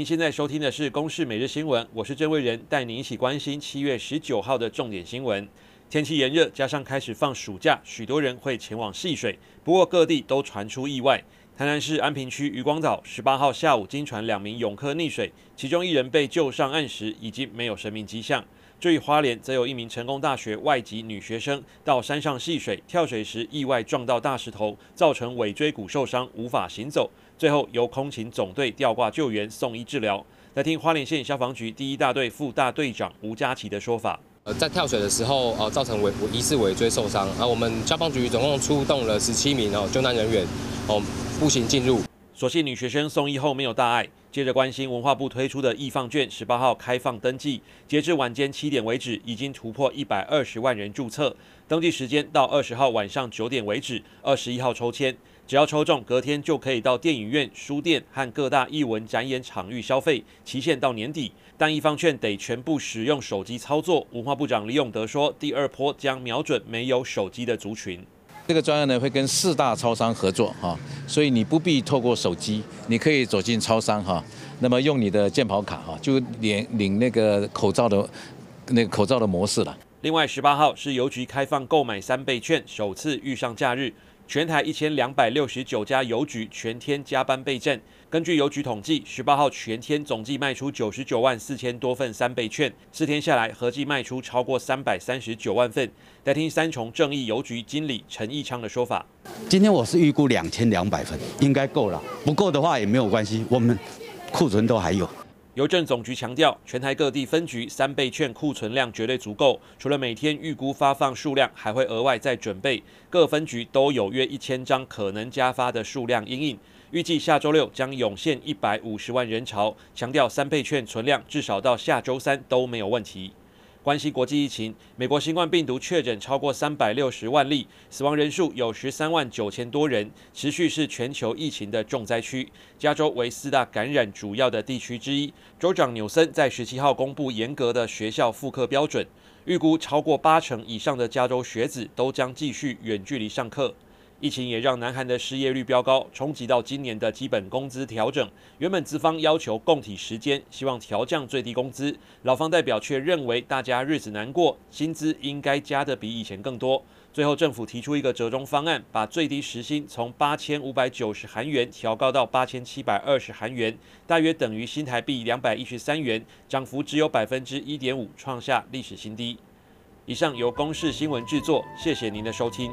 您现在收听的是《公视每日新闻》，我是郑伟仁，带您一起关心七月十九号的重点新闻。天气炎热，加上开始放暑假，许多人会前往戏水。不过各地都传出意外，台南市安平区渔光岛十八号下午经传两名泳客溺水，其中一人被救上岸时已经没有生命迹象。至于花莲，则有一名成功大学外籍女学生到山上戏水，跳水时意外撞到大石头，造成尾椎骨受伤，无法行走。最后由空勤总队吊挂救援，送医治疗。来听花莲县消防局第一大队副大队长吴佳琪的说法：呃，在跳水的时候，呃，造成尾疑似尾椎受伤。啊我们消防局总共出动了十七名哦救难人员，哦步行进入。所幸女学生送医后没有大碍。接着关心文化部推出的艺放券，十八号开放登记，截至晚间七点为止，已经突破一百二十万人注册。登记时间到二十号晚上九点为止，二十一号抽签，只要抽中，隔天就可以到电影院、书店和各大艺文展演场域消费，期限到年底。但艺放券得全部使用手机操作。文化部长李永德说，第二波将瞄准没有手机的族群。这个专案呢会跟四大超商合作哈，所以你不必透过手机，你可以走进超商哈，那么用你的健跑卡哈，就领领那个口罩的那个口罩的模式了。另外，十八号是邮局开放购买三倍券，首次遇上假日。全台一千两百六十九家邮局全天加班备战。根据邮局统计，十八号全天总计卖出九十九万四千多份三倍券，四天下来合计卖出超过三百三十九万份。来听三重正义邮局经理陈义昌的说法：今天我是预估两千两百份，应该够了。不够的话也没有关系，我们库存都还有。邮政总局强调，全台各地分局三倍券库存量绝对足够。除了每天预估发放数量，还会额外再准备。各分局都有约一千张可能加发的数量因应。预计下周六将涌现一百五十万人潮。强调三倍券存量至少到下周三都没有问题。关系国际疫情，美国新冠病毒确诊超过三百六十万例，死亡人数有十三万九千多人，持续是全球疫情的重灾区。加州为四大感染主要的地区之一，州长纽森在十七号公布严格的学校复课标准，预估超过八成以上的加州学子都将继续远距离上课。疫情也让南韩的失业率飙高，冲击到今年的基本工资调整。原本资方要求供体时间，希望调降最低工资，劳方代表却认为大家日子难过，薪资应该加得比以前更多。最后政府提出一个折中方案，把最低时薪从八千五百九十韩元调高到八千七百二十韩元，大约等于新台币两百一十三元，涨幅只有百分之一点五，创下历史新低。以上由公视新闻制作，谢谢您的收听。